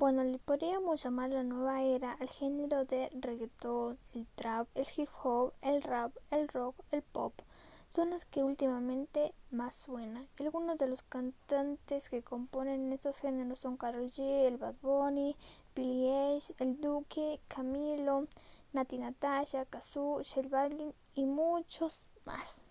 Bueno, le podríamos llamar la nueva era al género de reggaeton, el trap, el hip hop, el rap, el rock, el pop. Son las que últimamente más suenan. Algunos de los cantantes que componen estos géneros son Karol G, el Bad Bunny, Billy Eilish, el Duque, Camilo, Nati Natasha, Kazoo, Shell Balvin y muchos más.